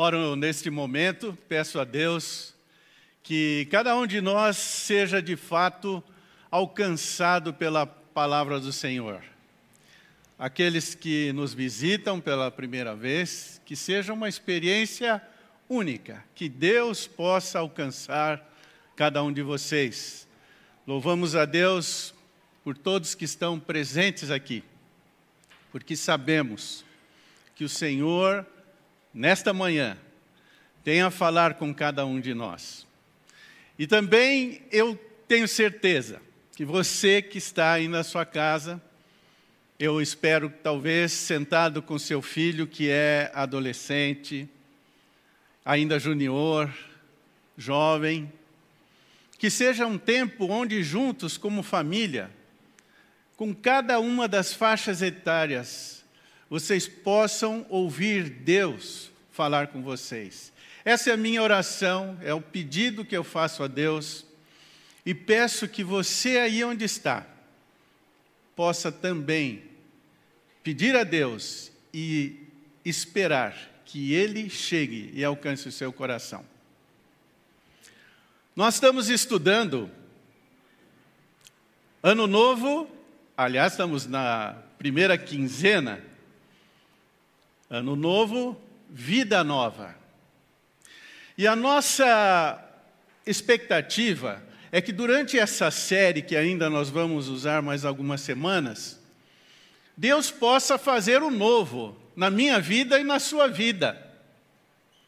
Oro neste momento, peço a Deus que cada um de nós seja de fato alcançado pela palavra do Senhor. Aqueles que nos visitam pela primeira vez, que seja uma experiência única, que Deus possa alcançar cada um de vocês. Louvamos a Deus por todos que estão presentes aqui, porque sabemos que o Senhor nesta manhã, tenha a falar com cada um de nós. E também eu tenho certeza que você que está aí na sua casa, eu espero talvez sentado com seu filho que é adolescente, ainda junior, jovem, que seja um tempo onde juntos como família, com cada uma das faixas etárias, vocês possam ouvir Deus falar com vocês. Essa é a minha oração, é o pedido que eu faço a Deus e peço que você aí onde está possa também pedir a Deus e esperar que Ele chegue e alcance o seu coração. Nós estamos estudando Ano Novo, aliás, estamos na primeira quinzena Ano novo, vida nova. E a nossa expectativa é que durante essa série, que ainda nós vamos usar mais algumas semanas, Deus possa fazer o novo na minha vida e na sua vida.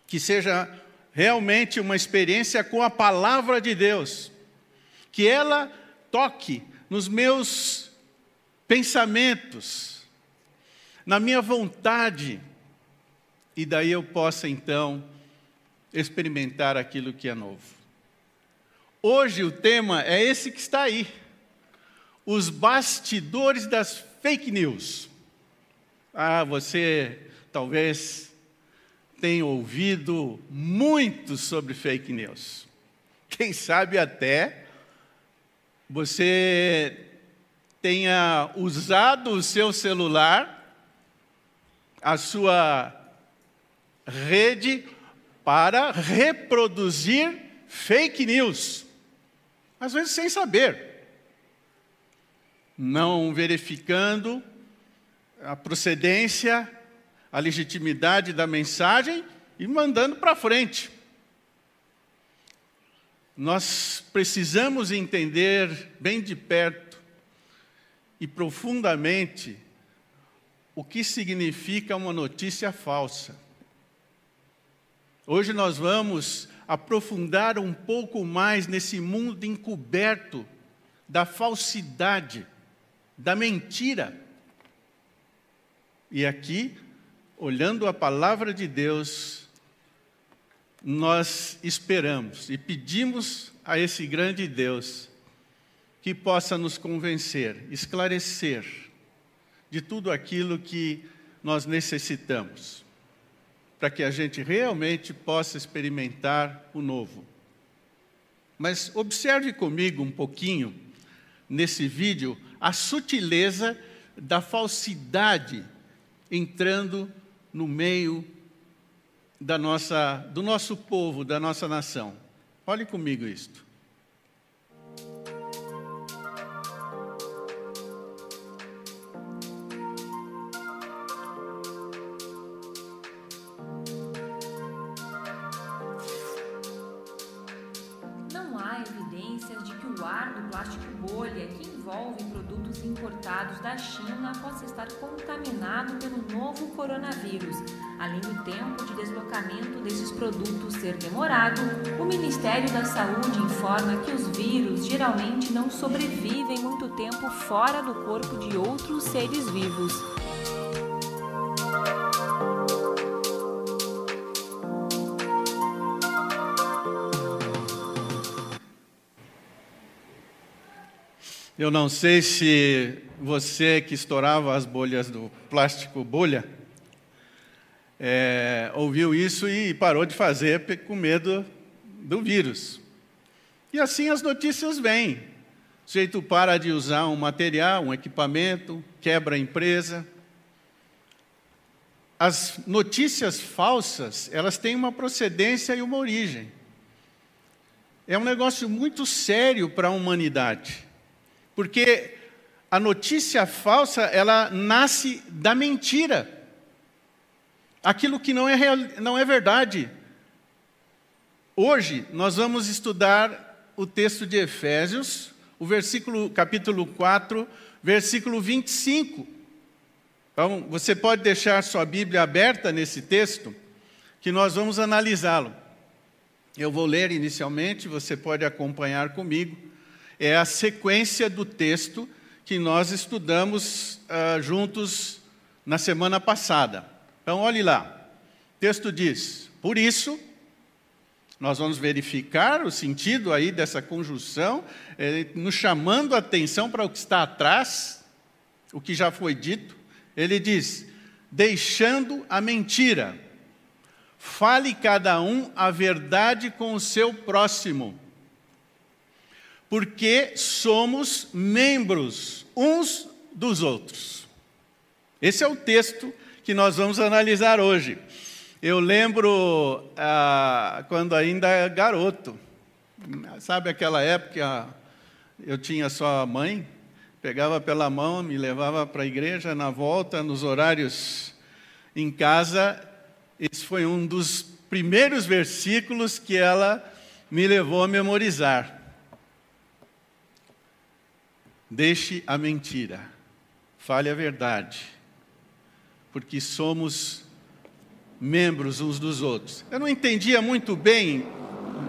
Que seja realmente uma experiência com a palavra de Deus. Que ela toque nos meus pensamentos, na minha vontade, e daí eu possa então experimentar aquilo que é novo. Hoje o tema é esse que está aí: os bastidores das fake news. Ah, você talvez tenha ouvido muito sobre fake news. Quem sabe até você tenha usado o seu celular, a sua rede para reproduzir fake news, às vezes sem saber, não verificando a procedência, a legitimidade da mensagem e mandando para frente. Nós precisamos entender bem de perto e profundamente o que significa uma notícia falsa. Hoje nós vamos aprofundar um pouco mais nesse mundo encoberto da falsidade, da mentira. E aqui, olhando a palavra de Deus, nós esperamos e pedimos a esse grande Deus que possa nos convencer, esclarecer de tudo aquilo que nós necessitamos para que a gente realmente possa experimentar o novo. Mas observe comigo um pouquinho nesse vídeo a sutileza da falsidade entrando no meio da nossa, do nosso povo, da nossa nação. Olhe comigo isto. Da China possa estar contaminado pelo novo coronavírus. Além do tempo de deslocamento desses produtos ser demorado, o Ministério da Saúde informa que os vírus geralmente não sobrevivem muito tempo fora do corpo de outros seres vivos. Eu não sei se você que estourava as bolhas do plástico bolha, é, ouviu isso e parou de fazer com medo do vírus. E assim as notícias vêm. O jeito para de usar um material, um equipamento, quebra a empresa. as notícias falsas, elas têm uma procedência e uma origem. É um negócio muito sério para a humanidade, porque a notícia falsa, ela nasce da mentira. Aquilo que não é, real, não é verdade. Hoje nós vamos estudar o texto de Efésios, o versículo capítulo 4, versículo 25. Então, você pode deixar sua Bíblia aberta nesse texto, que nós vamos analisá-lo. Eu vou ler inicialmente, você pode acompanhar comigo. É a sequência do texto que nós estudamos uh, juntos na semana passada. Então, olhe lá. O texto diz: Por isso, nós vamos verificar o sentido aí dessa conjunção, eh, nos chamando a atenção para o que está atrás, o que já foi dito. Ele diz: deixando a mentira, fale cada um a verdade com o seu próximo, porque somos membros uns dos outros. Esse é o texto que nós vamos analisar hoje. Eu lembro ah, quando ainda garoto, sabe aquela época eu tinha só a mãe, pegava pela mão, me levava para a igreja, na volta, nos horários em casa. Esse foi um dos primeiros versículos que ela me levou a memorizar. Deixe a mentira, fale a verdade, porque somos membros uns dos outros. Eu não entendia muito bem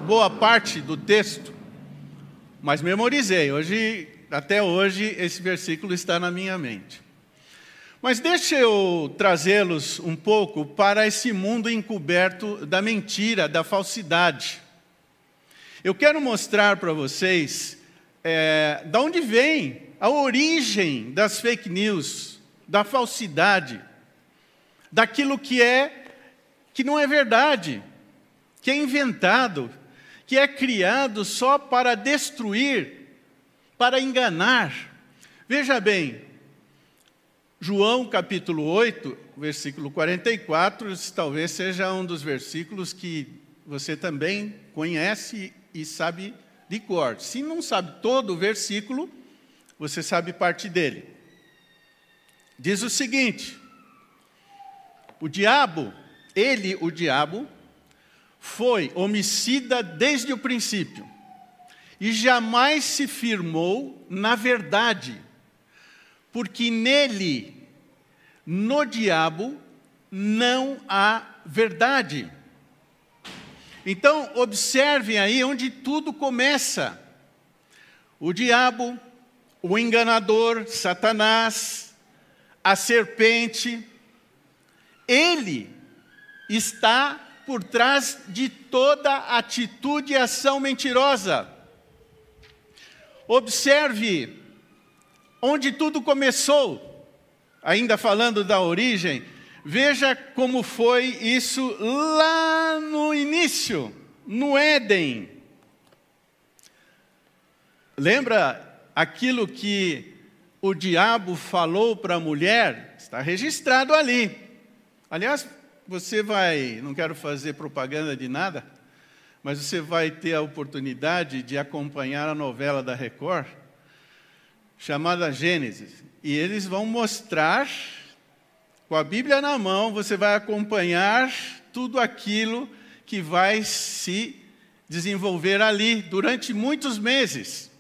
boa parte do texto, mas memorizei. Hoje até hoje esse versículo está na minha mente. Mas deixa eu trazê-los um pouco para esse mundo encoberto da mentira, da falsidade. Eu quero mostrar para vocês é, de onde vem a origem das fake news, da falsidade, daquilo que é que não é verdade, que é inventado, que é criado só para destruir para enganar. Veja bem, João capítulo 8, versículo 44, talvez seja um dos versículos que você também conhece e sabe de cor. Se não sabe todo o versículo, você sabe parte dele. Diz o seguinte: O diabo, ele, o diabo, foi homicida desde o princípio e jamais se firmou na verdade, porque nele, no diabo, não há verdade. Então, observem aí onde tudo começa. O diabo, o enganador, Satanás, a serpente, ele está por trás de toda atitude e ação mentirosa. Observe onde tudo começou, ainda falando da origem, veja como foi isso lá no início, no Éden. Lembra aquilo que o diabo falou para a mulher? Está registrado ali. Aliás, você vai, não quero fazer propaganda de nada, mas você vai ter a oportunidade de acompanhar a novela da Record, chamada Gênesis. E eles vão mostrar, com a Bíblia na mão, você vai acompanhar tudo aquilo que vai se desenvolver ali durante muitos meses.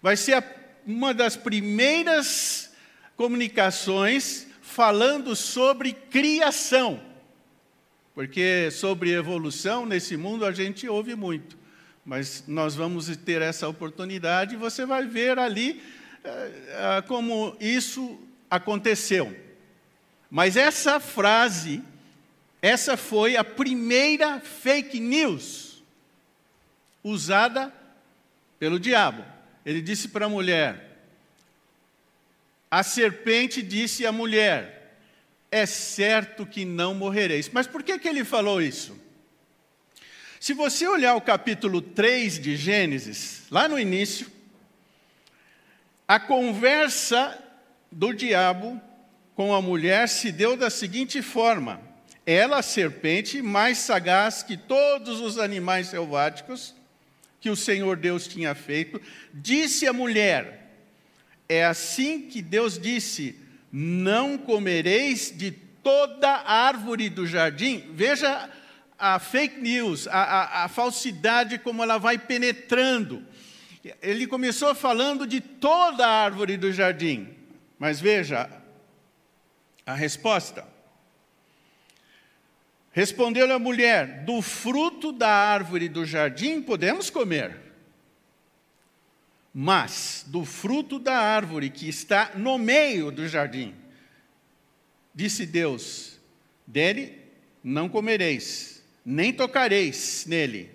Vai ser uma das primeiras comunicações falando sobre criação. Porque sobre evolução nesse mundo a gente ouve muito, mas nós vamos ter essa oportunidade e você vai ver ali uh, uh, como isso aconteceu. Mas essa frase, essa foi a primeira fake news usada pelo diabo. Ele disse para a mulher: a serpente disse à mulher: é certo que não morrereis. Mas por que, que ele falou isso? Se você olhar o capítulo 3 de Gênesis, lá no início, a conversa do diabo com a mulher se deu da seguinte forma: ela, a serpente, mais sagaz que todos os animais selváticos que o Senhor Deus tinha feito, disse à mulher: É assim que Deus disse: Não comereis de toda árvore do jardim. Veja a fake news, a, a, a falsidade, como ela vai penetrando. Ele começou falando de toda a árvore do jardim, mas veja a resposta. Respondeu-lhe a mulher: Do fruto da árvore do jardim podemos comer, mas do fruto da árvore que está no meio do jardim, disse Deus: Dele não comereis, nem tocareis nele,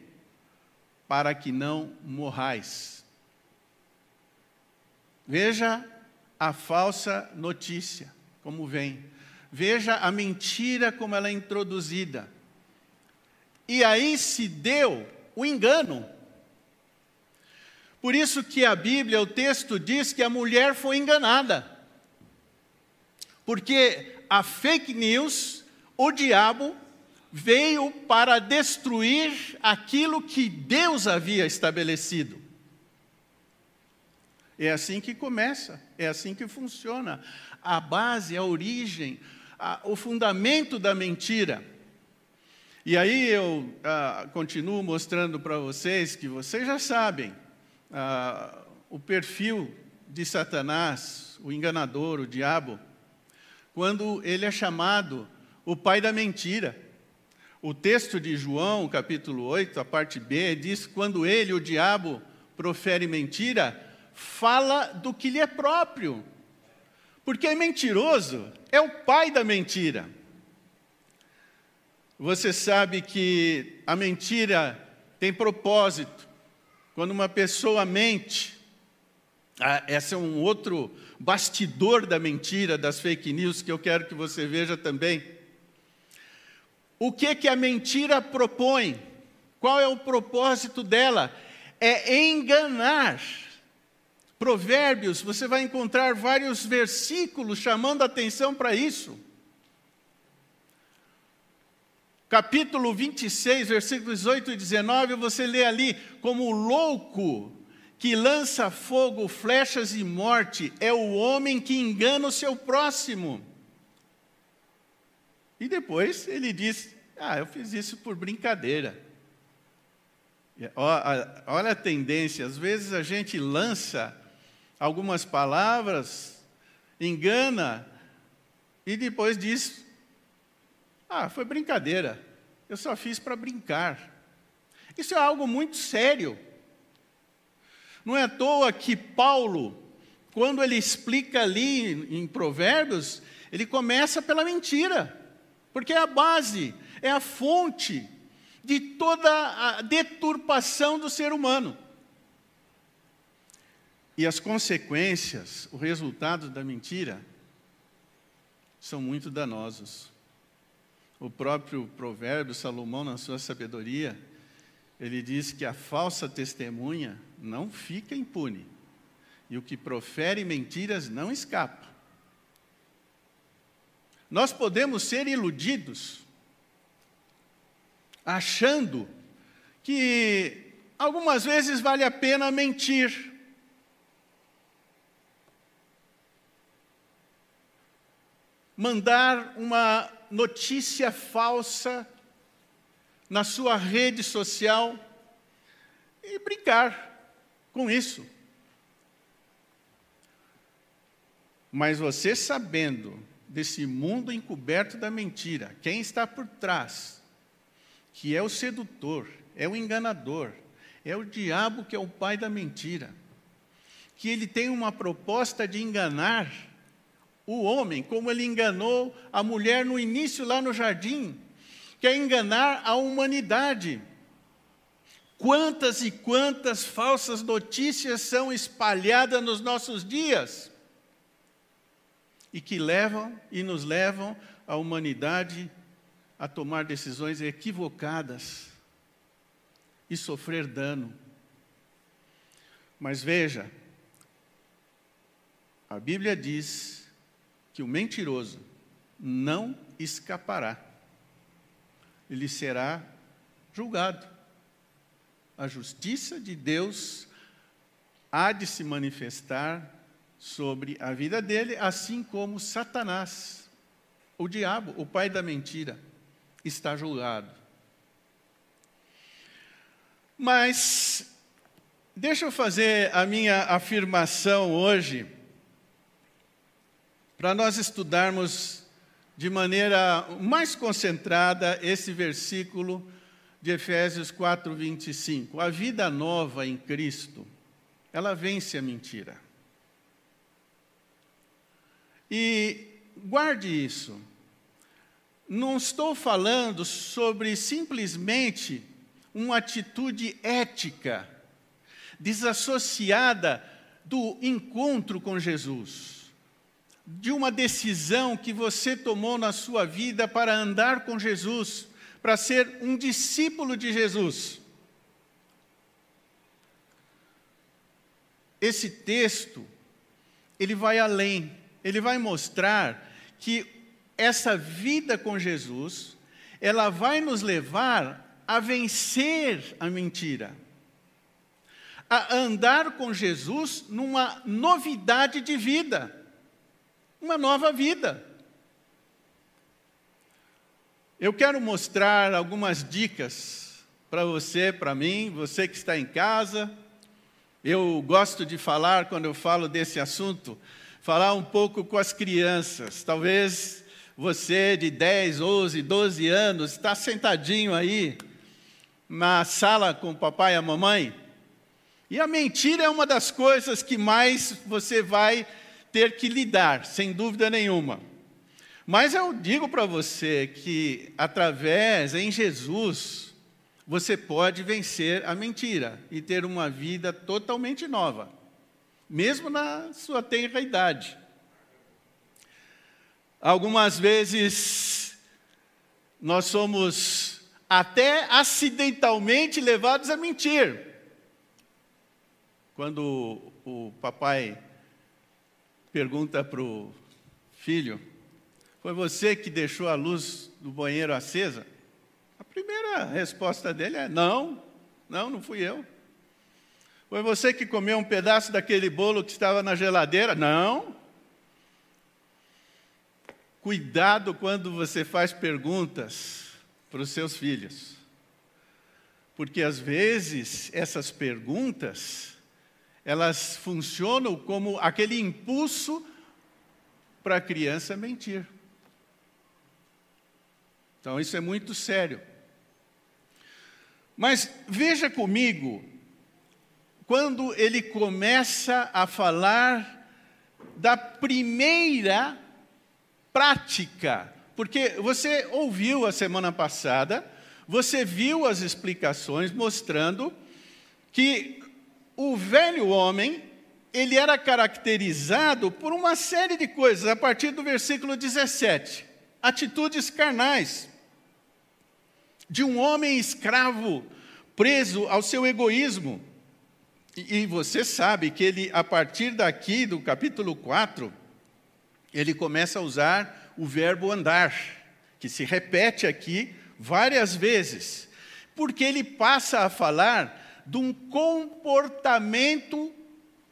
para que não morrais. Veja a falsa notícia, como vem. Veja a mentira como ela é introduzida. E aí se deu o engano. Por isso que a Bíblia, o texto diz que a mulher foi enganada. Porque a fake news, o diabo, veio para destruir aquilo que Deus havia estabelecido. É assim que começa, é assim que funciona. A base, a origem, a, o fundamento da mentira. E aí eu ah, continuo mostrando para vocês que vocês já sabem ah, o perfil de Satanás, o enganador, o diabo, quando ele é chamado o pai da mentira. O texto de João, capítulo 8, a parte B, diz: quando ele, o diabo, profere mentira, fala do que lhe é próprio. Porque mentiroso, é o pai da mentira. Você sabe que a mentira tem propósito. Quando uma pessoa mente, ah, esse é um outro bastidor da mentira, das fake news, que eu quero que você veja também. O que que a mentira propõe? Qual é o propósito dela? É enganar. Provérbios, você vai encontrar vários versículos chamando atenção para isso. Capítulo 26, versículos 18 e 19, você lê ali: como o louco que lança fogo, flechas e morte, é o homem que engana o seu próximo. E depois ele diz: Ah, eu fiz isso por brincadeira. Olha a tendência, às vezes a gente lança algumas palavras, engana e depois diz: Ah, foi brincadeira, eu só fiz para brincar. Isso é algo muito sério. Não é à toa que Paulo, quando ele explica ali em Provérbios, ele começa pela mentira. Porque é a base, é a fonte de toda a deturpação do ser humano. E as consequências, o resultado da mentira, são muito danosos. O próprio provérbio, Salomão, na sua sabedoria, ele diz que a falsa testemunha não fica impune, e o que profere mentiras não escapa. Nós podemos ser iludidos, achando que algumas vezes vale a pena mentir. Mandar uma notícia falsa na sua rede social e brincar com isso. Mas você sabendo desse mundo encoberto da mentira, quem está por trás, que é o sedutor, é o enganador, é o diabo que é o pai da mentira, que ele tem uma proposta de enganar o homem, como ele enganou a mulher no início lá no jardim, quer enganar a humanidade. Quantas e quantas falsas notícias são espalhadas nos nossos dias? e que levam e nos levam a humanidade a tomar decisões equivocadas e sofrer dano. Mas veja, a Bíblia diz que o mentiroso não escapará. Ele será julgado. A justiça de Deus há de se manifestar sobre a vida dele, assim como Satanás, o diabo, o pai da mentira, está julgado. Mas deixa eu fazer a minha afirmação hoje, para nós estudarmos de maneira mais concentrada esse versículo de Efésios 4, 25. A vida nova em Cristo, ela vence a mentira. E guarde isso. Não estou falando sobre simplesmente uma atitude ética desassociada do encontro com Jesus, de uma decisão que você tomou na sua vida para andar com Jesus, para ser um discípulo de Jesus. Esse texto, ele vai além, ele vai mostrar que essa vida com Jesus, ela vai nos levar a vencer a mentira, a andar com Jesus numa novidade de vida, uma nova vida. Eu quero mostrar algumas dicas para você, para mim, você que está em casa. Eu gosto de falar, quando eu falo desse assunto, falar um pouco com as crianças. Talvez você de 10, 11, 12 anos está sentadinho aí na sala com o papai e a mamãe. E a mentira é uma das coisas que mais você vai ter que lidar, sem dúvida nenhuma. Mas eu digo para você que, através, em Jesus, você pode vencer a mentira e ter uma vida totalmente nova, mesmo na sua tenra idade. Algumas vezes, nós somos até acidentalmente levados a mentir. Quando o papai pergunta para o filho, foi você que deixou a luz do banheiro acesa? A primeira resposta dele é: Não, não, não fui eu. Foi você que comeu um pedaço daquele bolo que estava na geladeira? Não. Cuidado quando você faz perguntas para os seus filhos. Porque às vezes essas perguntas, elas funcionam como aquele impulso para a criança mentir. Então, isso é muito sério. Mas veja comigo, quando ele começa a falar da primeira prática, porque você ouviu a semana passada, você viu as explicações mostrando que o velho homem, ele era caracterizado por uma série de coisas, a partir do versículo 17. Atitudes carnais, de um homem escravo, preso ao seu egoísmo. E, você sabe que ele, a partir daqui, do capítulo 4, ele começa a usar o verbo andar, que se repete aqui várias vezes, porque ele passa a falar de um comportamento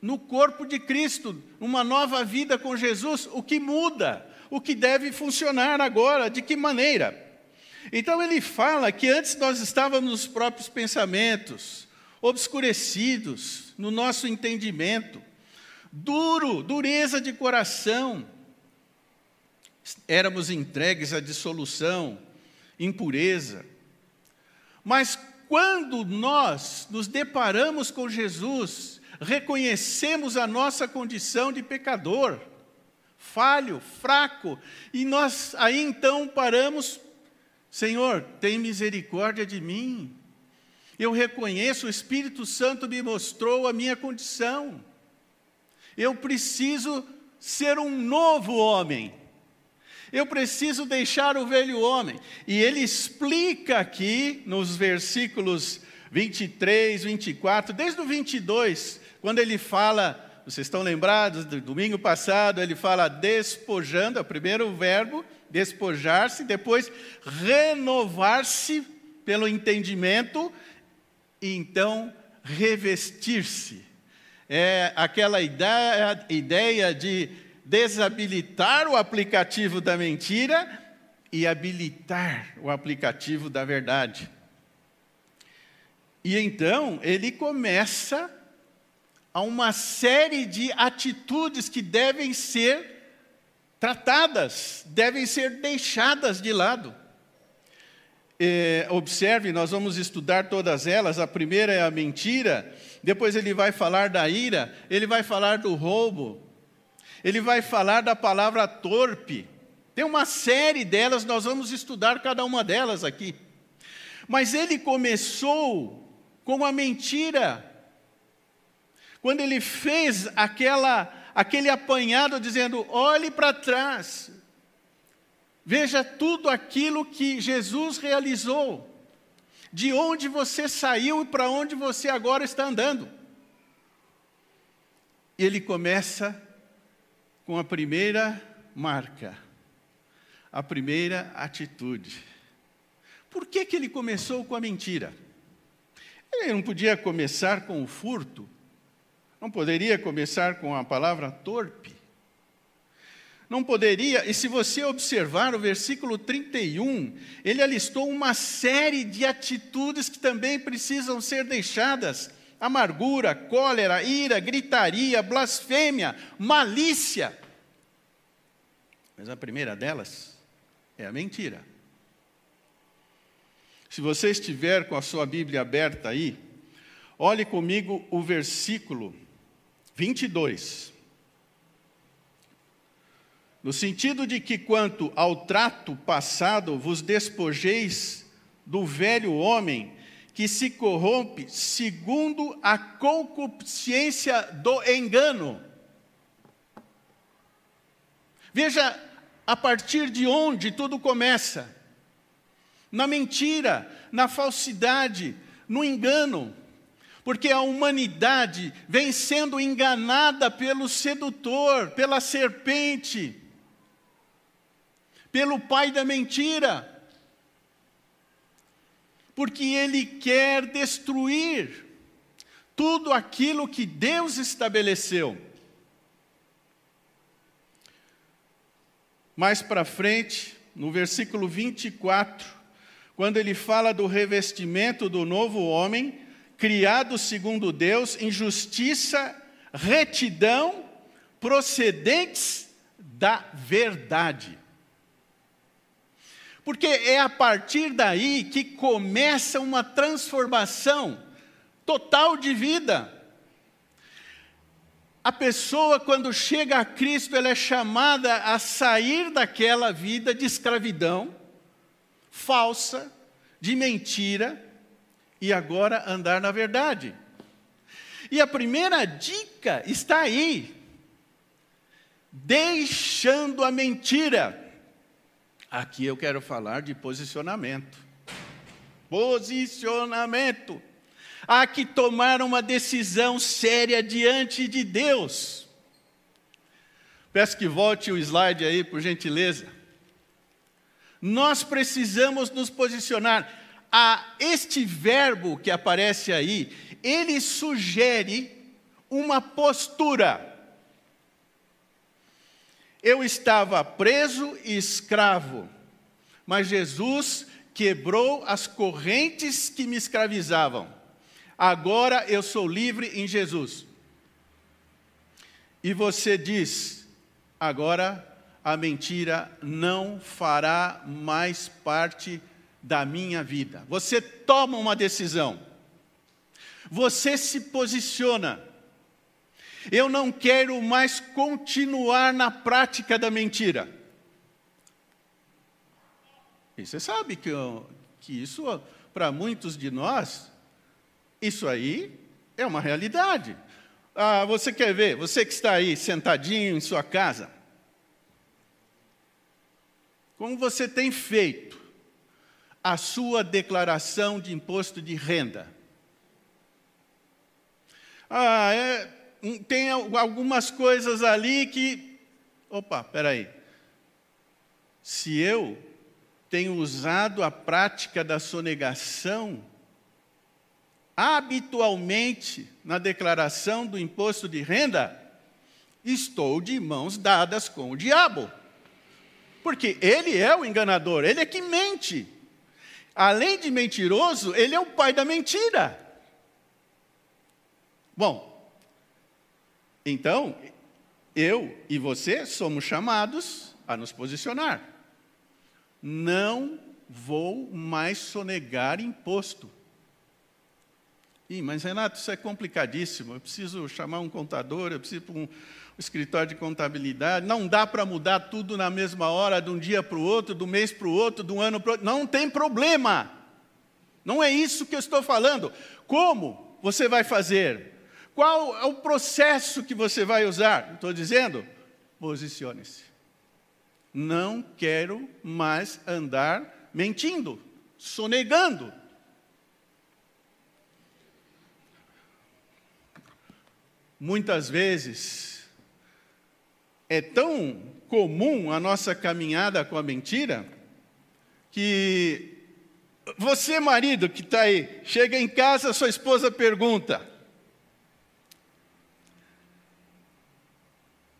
no corpo de Cristo, uma nova vida com Jesus, o que muda, o que deve funcionar agora, de que maneira? Então ele fala que antes nós estávamos nos próprios pensamentos, obscurecidos no nosso entendimento, duro, dureza de coração. Éramos entregues à dissolução, impureza. Mas quando nós nos deparamos com Jesus, reconhecemos a nossa condição de pecador, falho, fraco, e nós aí então paramos Senhor, tem misericórdia de mim. Eu reconheço, o Espírito Santo me mostrou a minha condição. Eu preciso ser um novo homem. Eu preciso deixar o velho homem. E ele explica aqui nos versículos 23, 24, desde o 22, quando ele fala vocês estão lembrados do domingo passado, ele fala despojando, é o primeiro verbo, despojar-se, depois renovar-se pelo entendimento e então revestir-se. É aquela ideia, ideia de desabilitar o aplicativo da mentira e habilitar o aplicativo da verdade. E então ele começa a uma série de atitudes que devem ser tratadas, devem ser deixadas de lado. É, observe, nós vamos estudar todas elas. A primeira é a mentira, depois ele vai falar da ira, ele vai falar do roubo, ele vai falar da palavra torpe. Tem uma série delas, nós vamos estudar cada uma delas aqui. Mas ele começou com a mentira. Quando ele fez aquela, aquele apanhado dizendo: olhe para trás, veja tudo aquilo que Jesus realizou, de onde você saiu e para onde você agora está andando. Ele começa com a primeira marca, a primeira atitude. Por que, que ele começou com a mentira? Ele não podia começar com o furto, não poderia começar com a palavra torpe. Não poderia, e se você observar o versículo 31, ele alistou uma série de atitudes que também precisam ser deixadas: amargura, cólera, ira, gritaria, blasfêmia, malícia. Mas a primeira delas é a mentira. Se você estiver com a sua Bíblia aberta aí, olhe comigo o versículo 22. No sentido de que, quanto ao trato passado, vos despojeis do velho homem que se corrompe segundo a concupiscência do engano. Veja a partir de onde tudo começa: na mentira, na falsidade, no engano. Porque a humanidade vem sendo enganada pelo sedutor, pela serpente, pelo pai da mentira, porque ele quer destruir tudo aquilo que Deus estabeleceu. Mais para frente, no versículo 24, quando ele fala do revestimento do novo homem, criados segundo Deus, em justiça, retidão, procedentes da verdade. Porque é a partir daí que começa uma transformação total de vida. A pessoa, quando chega a Cristo, ela é chamada a sair daquela vida de escravidão falsa, de mentira, e agora andar na verdade. E a primeira dica está aí. Deixando a mentira. Aqui eu quero falar de posicionamento. Posicionamento. Há que tomar uma decisão séria diante de Deus. Peço que volte o slide aí, por gentileza. Nós precisamos nos posicionar a este verbo que aparece aí, ele sugere uma postura. Eu estava preso e escravo, mas Jesus quebrou as correntes que me escravizavam. Agora eu sou livre em Jesus. E você diz: agora a mentira não fará mais parte da minha vida. Você toma uma decisão. Você se posiciona. Eu não quero mais continuar na prática da mentira. E você sabe que, que isso, para muitos de nós, isso aí é uma realidade. Ah, você quer ver, você que está aí sentadinho em sua casa, como você tem feito a sua declaração de imposto de renda. Ah, é, tem algumas coisas ali que. Opa, peraí. Se eu tenho usado a prática da sonegação habitualmente na declaração do imposto de renda, estou de mãos dadas com o diabo. Porque ele é o enganador, ele é que mente. Além de mentiroso, ele é o pai da mentira. Bom, então, eu e você somos chamados a nos posicionar. Não vou mais sonegar imposto. Ih, mas Renato, isso é complicadíssimo. Eu preciso chamar um contador, eu preciso um, escritório de contabilidade. Não dá para mudar tudo na mesma hora, de um dia para o outro, do mês para o outro, de um ano para o outro. Não tem problema. Não é isso que eu estou falando. Como você vai fazer? Qual é o processo que você vai usar? Estou dizendo, posicione-se. Não quero mais andar mentindo, sonegando. Muitas vezes é tão comum a nossa caminhada com a mentira que você, marido que está aí, chega em casa, sua esposa pergunta: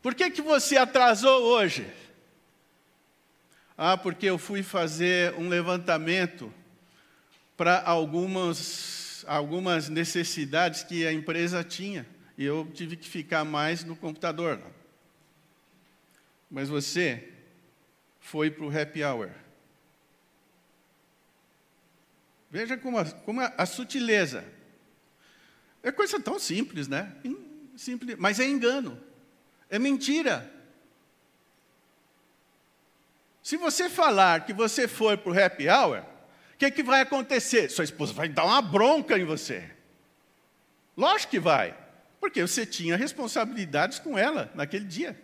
Por que, que você atrasou hoje? Ah, porque eu fui fazer um levantamento para algumas, algumas necessidades que a empresa tinha e eu tive que ficar mais no computador mas você foi para o happy hour. Veja como a, como a, a, sutileza. É coisa tão simples, né? Simples, mas é engano. É mentira. Se você falar que você foi para o happy hour, o que, que vai acontecer? Sua esposa vai dar uma bronca em você. Lógico que vai, porque você tinha responsabilidades com ela naquele dia.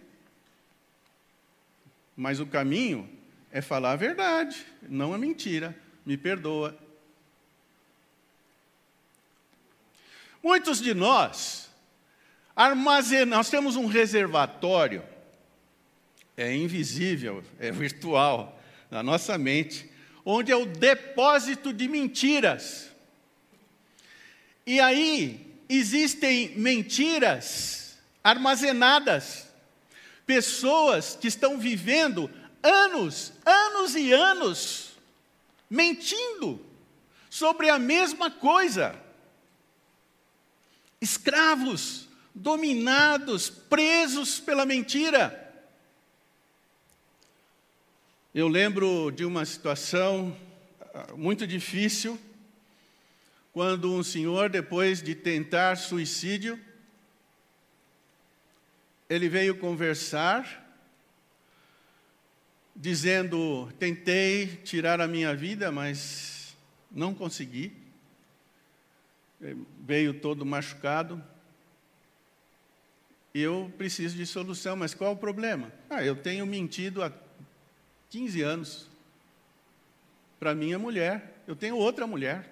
Mas o caminho é falar a verdade, não a mentira. Me perdoa. Muitos de nós armazenamos, nós temos um reservatório, é invisível, é virtual, na nossa mente, onde é o depósito de mentiras. E aí existem mentiras armazenadas Pessoas que estão vivendo anos, anos e anos, mentindo sobre a mesma coisa. Escravos, dominados, presos pela mentira. Eu lembro de uma situação ah, muito difícil, quando um senhor, depois de tentar suicídio, ele veio conversar, dizendo: tentei tirar a minha vida, mas não consegui. Veio todo machucado. Eu preciso de solução, mas qual o problema? Ah, eu tenho mentido há 15 anos para minha mulher. Eu tenho outra mulher.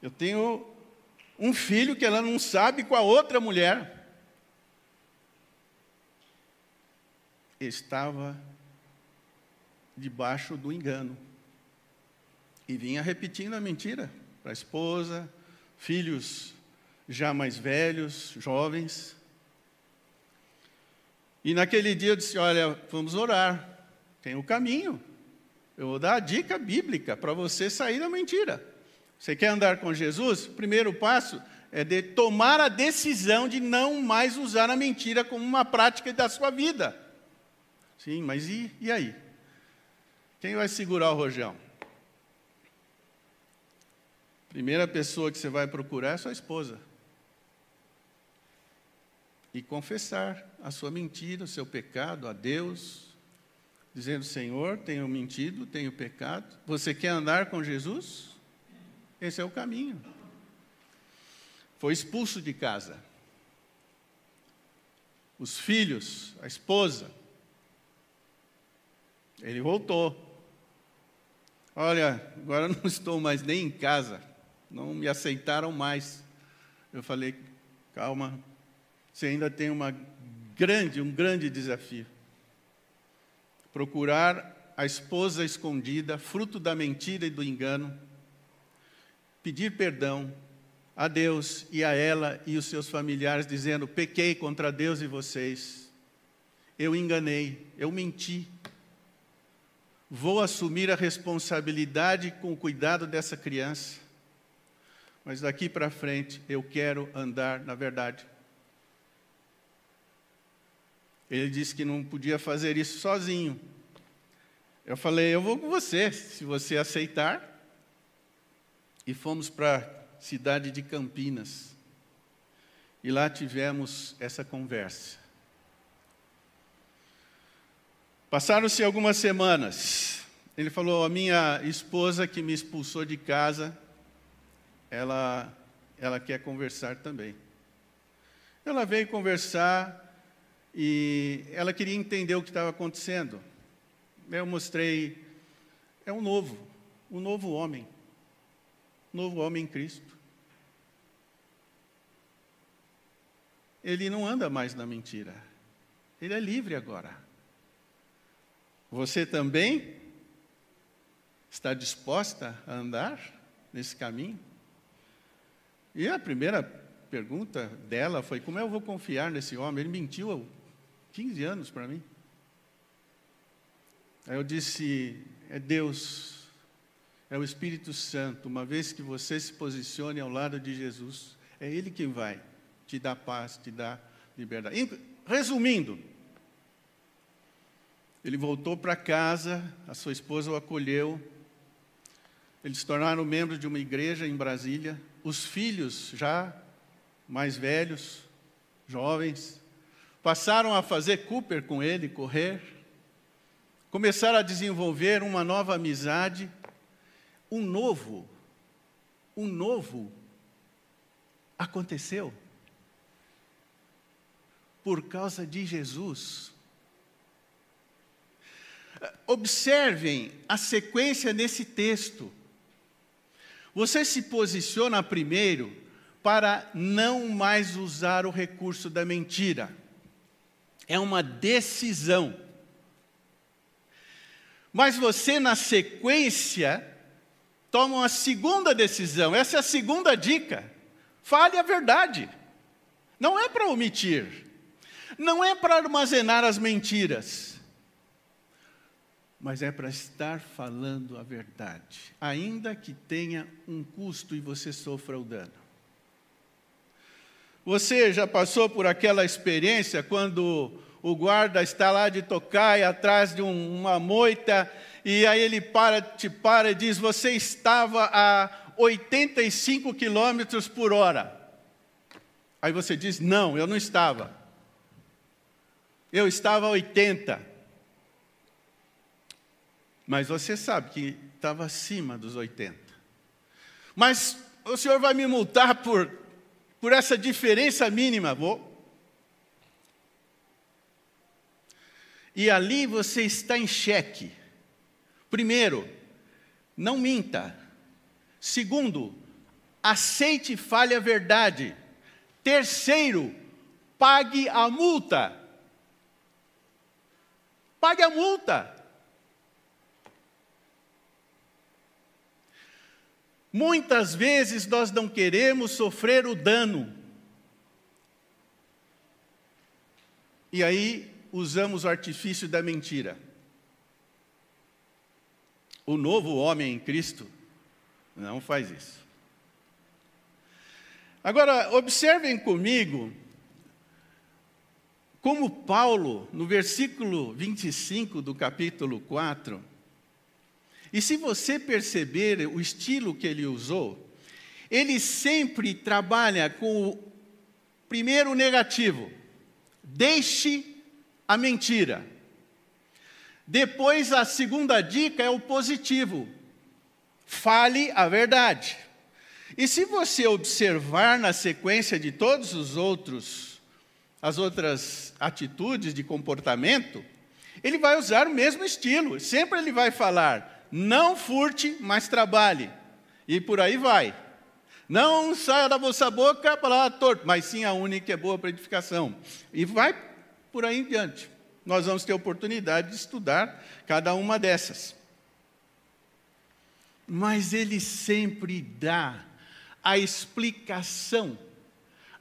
Eu tenho um filho que ela não sabe com a outra mulher. estava debaixo do engano. E vinha repetindo a mentira para a esposa, filhos já mais velhos, jovens. E naquele dia eu disse: Olha, vamos orar, tem o caminho. Eu vou dar a dica bíblica para você sair da mentira. Você quer andar com Jesus? O primeiro passo é de tomar a decisão de não mais usar a mentira como uma prática da sua vida. Sim, mas e, e aí? Quem vai segurar o rojão? Primeira pessoa que você vai procurar é sua esposa. E confessar a sua mentira, o seu pecado a Deus, dizendo: Senhor, tenho mentido, tenho pecado. Você quer andar com Jesus? Esse é o caminho. Foi expulso de casa. Os filhos, a esposa, ele voltou. Olha, agora não estou mais nem em casa, não me aceitaram mais. Eu falei, calma, você ainda tem uma grande, um grande desafio. Procurar a esposa escondida, fruto da mentira e do engano, pedir perdão a Deus e a ela e os seus familiares, dizendo: pequei contra Deus e vocês, eu enganei, eu menti. Vou assumir a responsabilidade com o cuidado dessa criança, mas daqui para frente eu quero andar na verdade. Ele disse que não podia fazer isso sozinho. Eu falei: Eu vou com você, se você aceitar. E fomos para a cidade de Campinas. E lá tivemos essa conversa. Passaram-se algumas semanas. Ele falou: A minha esposa que me expulsou de casa, ela, ela quer conversar também. Ela veio conversar e ela queria entender o que estava acontecendo. Eu mostrei, é um novo, um novo homem, um novo homem em Cristo. Ele não anda mais na mentira, ele é livre agora. Você também está disposta a andar nesse caminho? E a primeira pergunta dela foi: como eu vou confiar nesse homem? Ele mentiu 15 anos para mim. Aí eu disse: é Deus, é o Espírito Santo, uma vez que você se posicione ao lado de Jesus, é Ele quem vai te dar paz, te dar liberdade. Resumindo, ele voltou para casa, a sua esposa o acolheu, eles se tornaram membros de uma igreja em Brasília, os filhos já mais velhos, jovens, passaram a fazer Cooper com ele, correr, começaram a desenvolver uma nova amizade, um novo, um novo aconteceu por causa de Jesus. Observem a sequência nesse texto. Você se posiciona primeiro para não mais usar o recurso da mentira é uma decisão. Mas você, na sequência, toma uma segunda decisão. Essa é a segunda dica. Fale a verdade. Não é para omitir. Não é para armazenar as mentiras. Mas é para estar falando a verdade, ainda que tenha um custo e você sofra o dano. Você já passou por aquela experiência quando o guarda está lá de tocaia atrás de um, uma moita e aí ele para, te para e diz: Você estava a 85 quilômetros por hora. Aí você diz: Não, eu não estava. Eu estava a 80. Mas você sabe que estava acima dos 80. Mas o senhor vai me multar por por essa diferença mínima, vou. E ali você está em xeque. Primeiro, não minta. Segundo, aceite e fale a verdade. Terceiro, pague a multa. Pague a multa. Muitas vezes nós não queremos sofrer o dano. E aí usamos o artifício da mentira. O novo homem em Cristo não faz isso. Agora, observem comigo como Paulo, no versículo 25 do capítulo 4, e se você perceber o estilo que ele usou, ele sempre trabalha com o primeiro negativo. Deixe a mentira. Depois, a segunda dica é o positivo. Fale a verdade. E se você observar na sequência de todos os outros, as outras atitudes de comportamento, ele vai usar o mesmo estilo. Sempre ele vai falar: não furte, mas trabalhe. E por aí vai. Não saia da vossa boca a palavra torta, mas sim a única que é boa para edificação. E vai por aí em diante. Nós vamos ter oportunidade de estudar cada uma dessas. Mas ele sempre dá a explicação,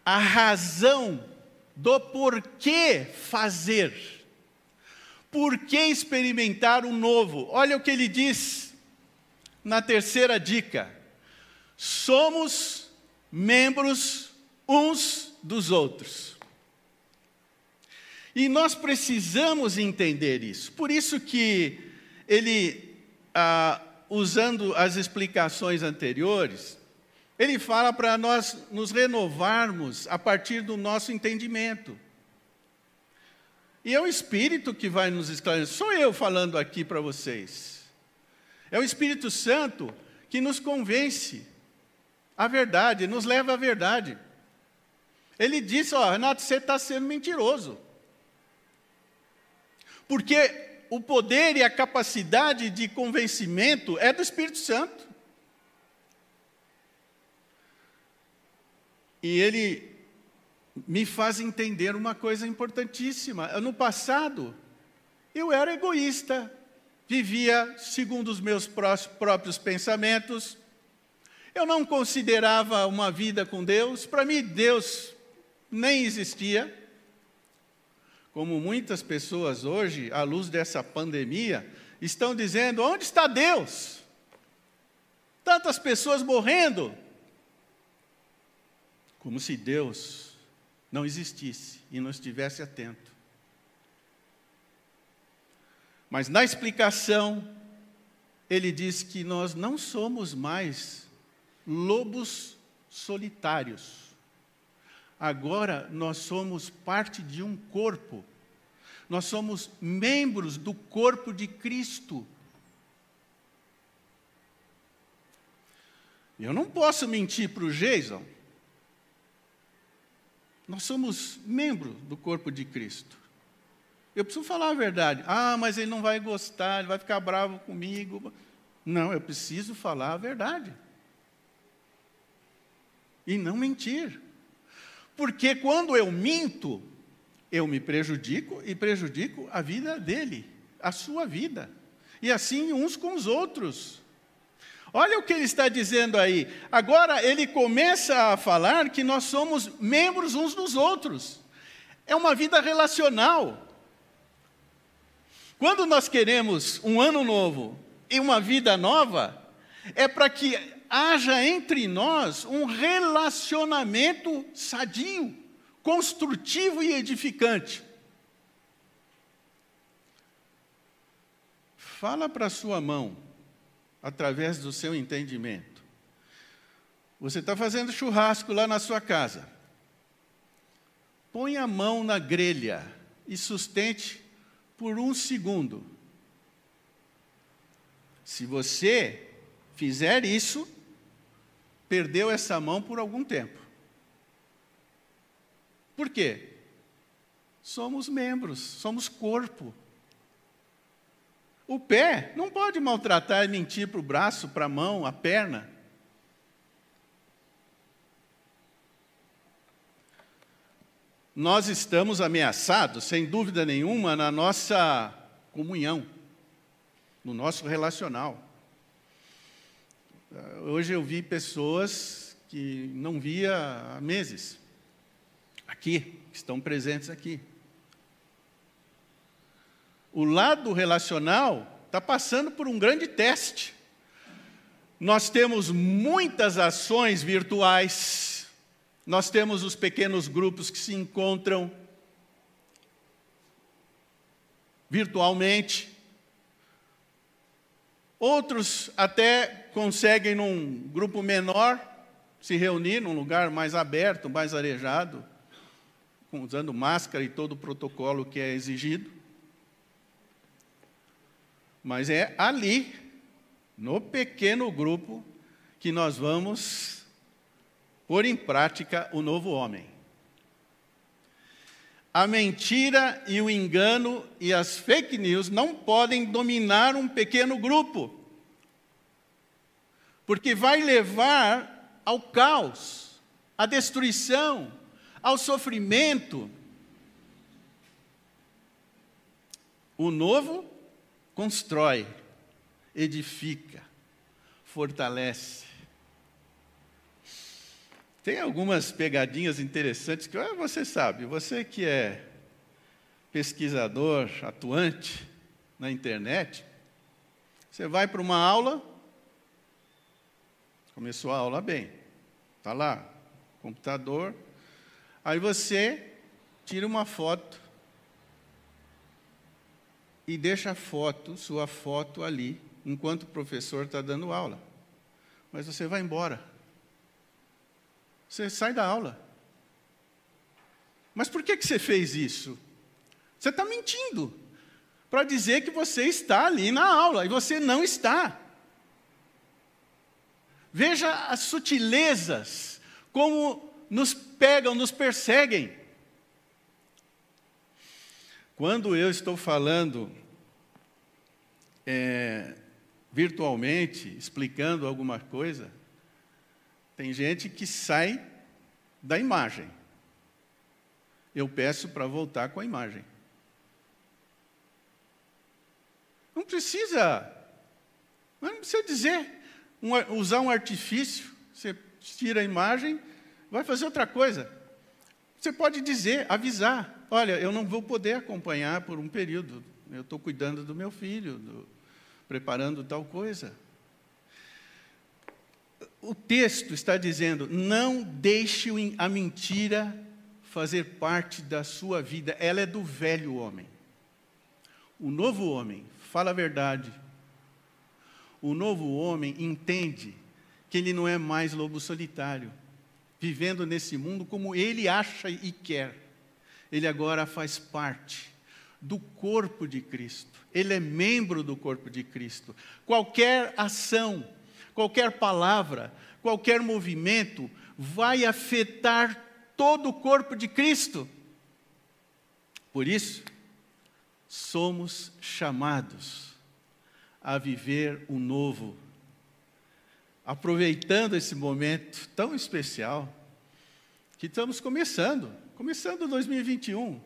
a razão do porquê fazer. Por que experimentar o novo? Olha o que ele diz na terceira dica somos membros uns dos outros. E nós precisamos entender isso. Por isso que ele, ah, usando as explicações anteriores, ele fala para nós nos renovarmos a partir do nosso entendimento. E é o Espírito que vai nos esclarecer. Sou eu falando aqui para vocês. É o Espírito Santo que nos convence a verdade, nos leva à verdade. Ele disse: Ó, Renato, você está sendo mentiroso. Porque o poder e a capacidade de convencimento é do Espírito Santo. E ele me faz entender uma coisa importantíssima. No passado, eu era egoísta, vivia segundo os meus próprios pensamentos, eu não considerava uma vida com Deus, para mim Deus nem existia. Como muitas pessoas hoje, à luz dessa pandemia, estão dizendo: onde está Deus? Tantas pessoas morrendo. Como se Deus não existisse e não estivesse atento. Mas na explicação, ele diz que nós não somos mais lobos solitários. Agora nós somos parte de um corpo. Nós somos membros do corpo de Cristo. Eu não posso mentir para o Jason. Nós somos membros do corpo de Cristo. Eu preciso falar a verdade. Ah, mas ele não vai gostar, ele vai ficar bravo comigo. Não, eu preciso falar a verdade e não mentir. Porque quando eu minto, eu me prejudico e prejudico a vida dele, a sua vida. E assim uns com os outros. Olha o que ele está dizendo aí. Agora ele começa a falar que nós somos membros uns dos outros. É uma vida relacional. Quando nós queremos um ano novo e uma vida nova, é para que haja entre nós um relacionamento sadio, construtivo e edificante. Fala para a sua mão, através do seu entendimento. Você está fazendo churrasco lá na sua casa. Põe a mão na grelha e sustente por um segundo. Se você fizer isso, perdeu essa mão por algum tempo. Por quê? Somos membros, somos corpo. O pé não pode maltratar e mentir para o braço, para a mão, a perna. Nós estamos ameaçados, sem dúvida nenhuma, na nossa comunhão, no nosso relacional. Hoje eu vi pessoas que não via há meses, aqui, que estão presentes aqui. O lado relacional está passando por um grande teste. Nós temos muitas ações virtuais, nós temos os pequenos grupos que se encontram virtualmente, outros até conseguem, num grupo menor, se reunir num lugar mais aberto, mais arejado, usando máscara e todo o protocolo que é exigido. Mas é ali, no pequeno grupo, que nós vamos pôr em prática o novo homem. A mentira e o engano e as fake news não podem dominar um pequeno grupo porque vai levar ao caos, à destruição, ao sofrimento. O novo constrói, edifica, fortalece. Tem algumas pegadinhas interessantes que ah, você sabe, você que é pesquisador, atuante na internet, você vai para uma aula, começou a aula bem, está lá, computador, aí você tira uma foto e deixa a foto, sua foto ali, enquanto o professor está dando aula. Mas você vai embora. Você sai da aula. Mas por que, que você fez isso? Você está mentindo para dizer que você está ali na aula e você não está. Veja as sutilezas, como nos pegam, nos perseguem. Quando eu estou falando é, virtualmente, explicando alguma coisa, tem gente que sai da imagem. Eu peço para voltar com a imagem. Não precisa, não precisa dizer, um, usar um artifício, você tira a imagem, vai fazer outra coisa. Você pode dizer, avisar, olha, eu não vou poder acompanhar por um período, eu estou cuidando do meu filho, do, preparando tal coisa. O texto está dizendo: não deixe a mentira fazer parte da sua vida, ela é do velho homem. O novo homem fala a verdade. O novo homem entende que ele não é mais lobo solitário, vivendo nesse mundo como ele acha e quer. Ele agora faz parte do corpo de Cristo. Ele é membro do corpo de Cristo. Qualquer ação, qualquer palavra, qualquer movimento vai afetar todo o corpo de Cristo. Por isso, somos chamados a viver o novo, aproveitando esse momento tão especial que estamos começando, começando 2021.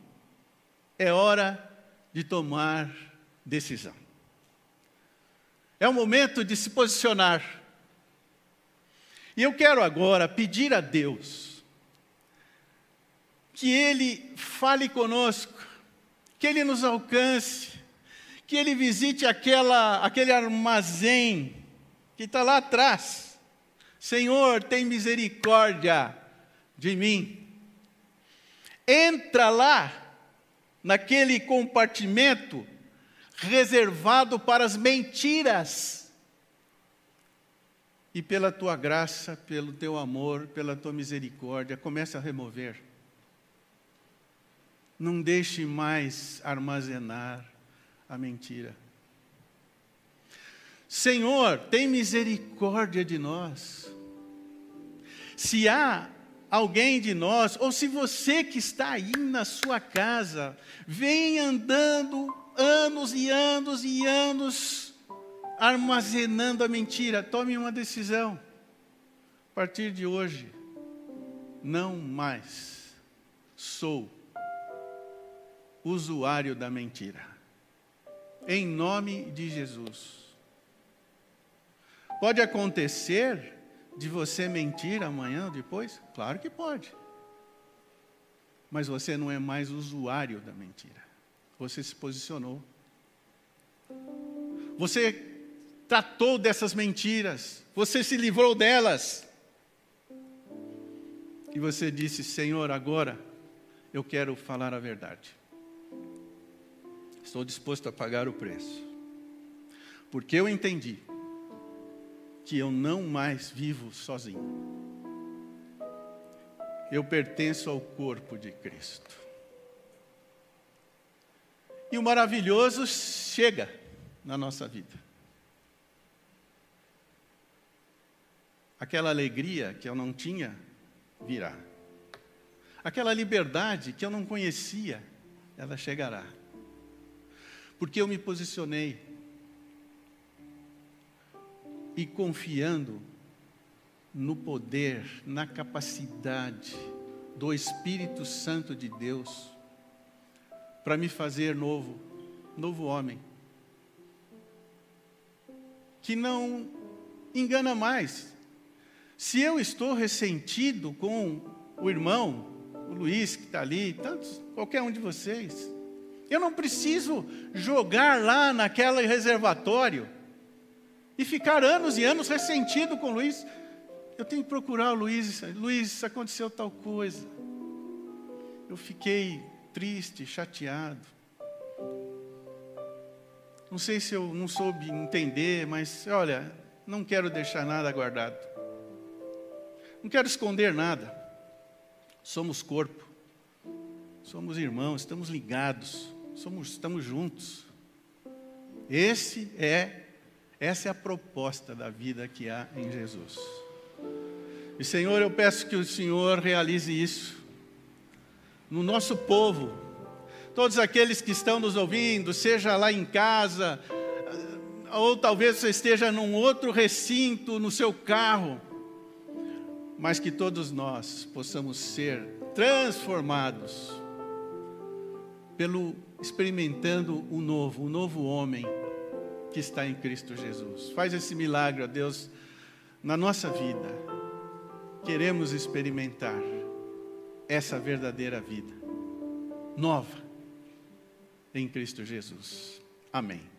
É hora de tomar decisão. É o momento de se posicionar. E eu quero agora pedir a Deus que Ele fale conosco que Ele nos alcance, que Ele visite aquela, aquele armazém que está lá atrás. Senhor, tem misericórdia de mim. Entra lá, naquele compartimento reservado para as mentiras. E pela tua graça, pelo teu amor, pela tua misericórdia, comece a remover. Não deixe mais armazenar a mentira. Senhor, tem misericórdia de nós. Se há alguém de nós, ou se você que está aí na sua casa, vem andando anos e anos e anos armazenando a mentira, tome uma decisão. A partir de hoje, não mais sou usuário da mentira. Em nome de Jesus. Pode acontecer de você mentir amanhã ou depois? Claro que pode. Mas você não é mais usuário da mentira. Você se posicionou. Você tratou dessas mentiras. Você se livrou delas. E você disse: Senhor, agora eu quero falar a verdade. Estou disposto a pagar o preço. Porque eu entendi que eu não mais vivo sozinho. Eu pertenço ao corpo de Cristo. E o maravilhoso chega na nossa vida. Aquela alegria que eu não tinha virá. Aquela liberdade que eu não conhecia, ela chegará porque eu me posicionei e confiando no poder, na capacidade do Espírito Santo de Deus para me fazer novo, novo homem. Que não engana mais. Se eu estou ressentido com o irmão, o Luiz que está ali, tantos, qualquer um de vocês, eu não preciso jogar lá naquele reservatório e ficar anos e anos ressentido com o Luiz. Eu tenho que procurar o Luiz. Luiz, aconteceu tal coisa. Eu fiquei triste, chateado. Não sei se eu não soube entender, mas olha, não quero deixar nada guardado. Não quero esconder nada. Somos corpo. Somos irmãos, estamos ligados, somos, estamos juntos. Esse é essa é a proposta da vida que há em Jesus. E Senhor, eu peço que o Senhor realize isso no nosso povo. Todos aqueles que estão nos ouvindo, seja lá em casa, ou talvez você esteja num outro recinto, no seu carro, mas que todos nós possamos ser transformados pelo experimentando o novo, o novo homem que está em Cristo Jesus. Faz esse milagre, ó Deus, na nossa vida. Queremos experimentar essa verdadeira vida nova em Cristo Jesus. Amém.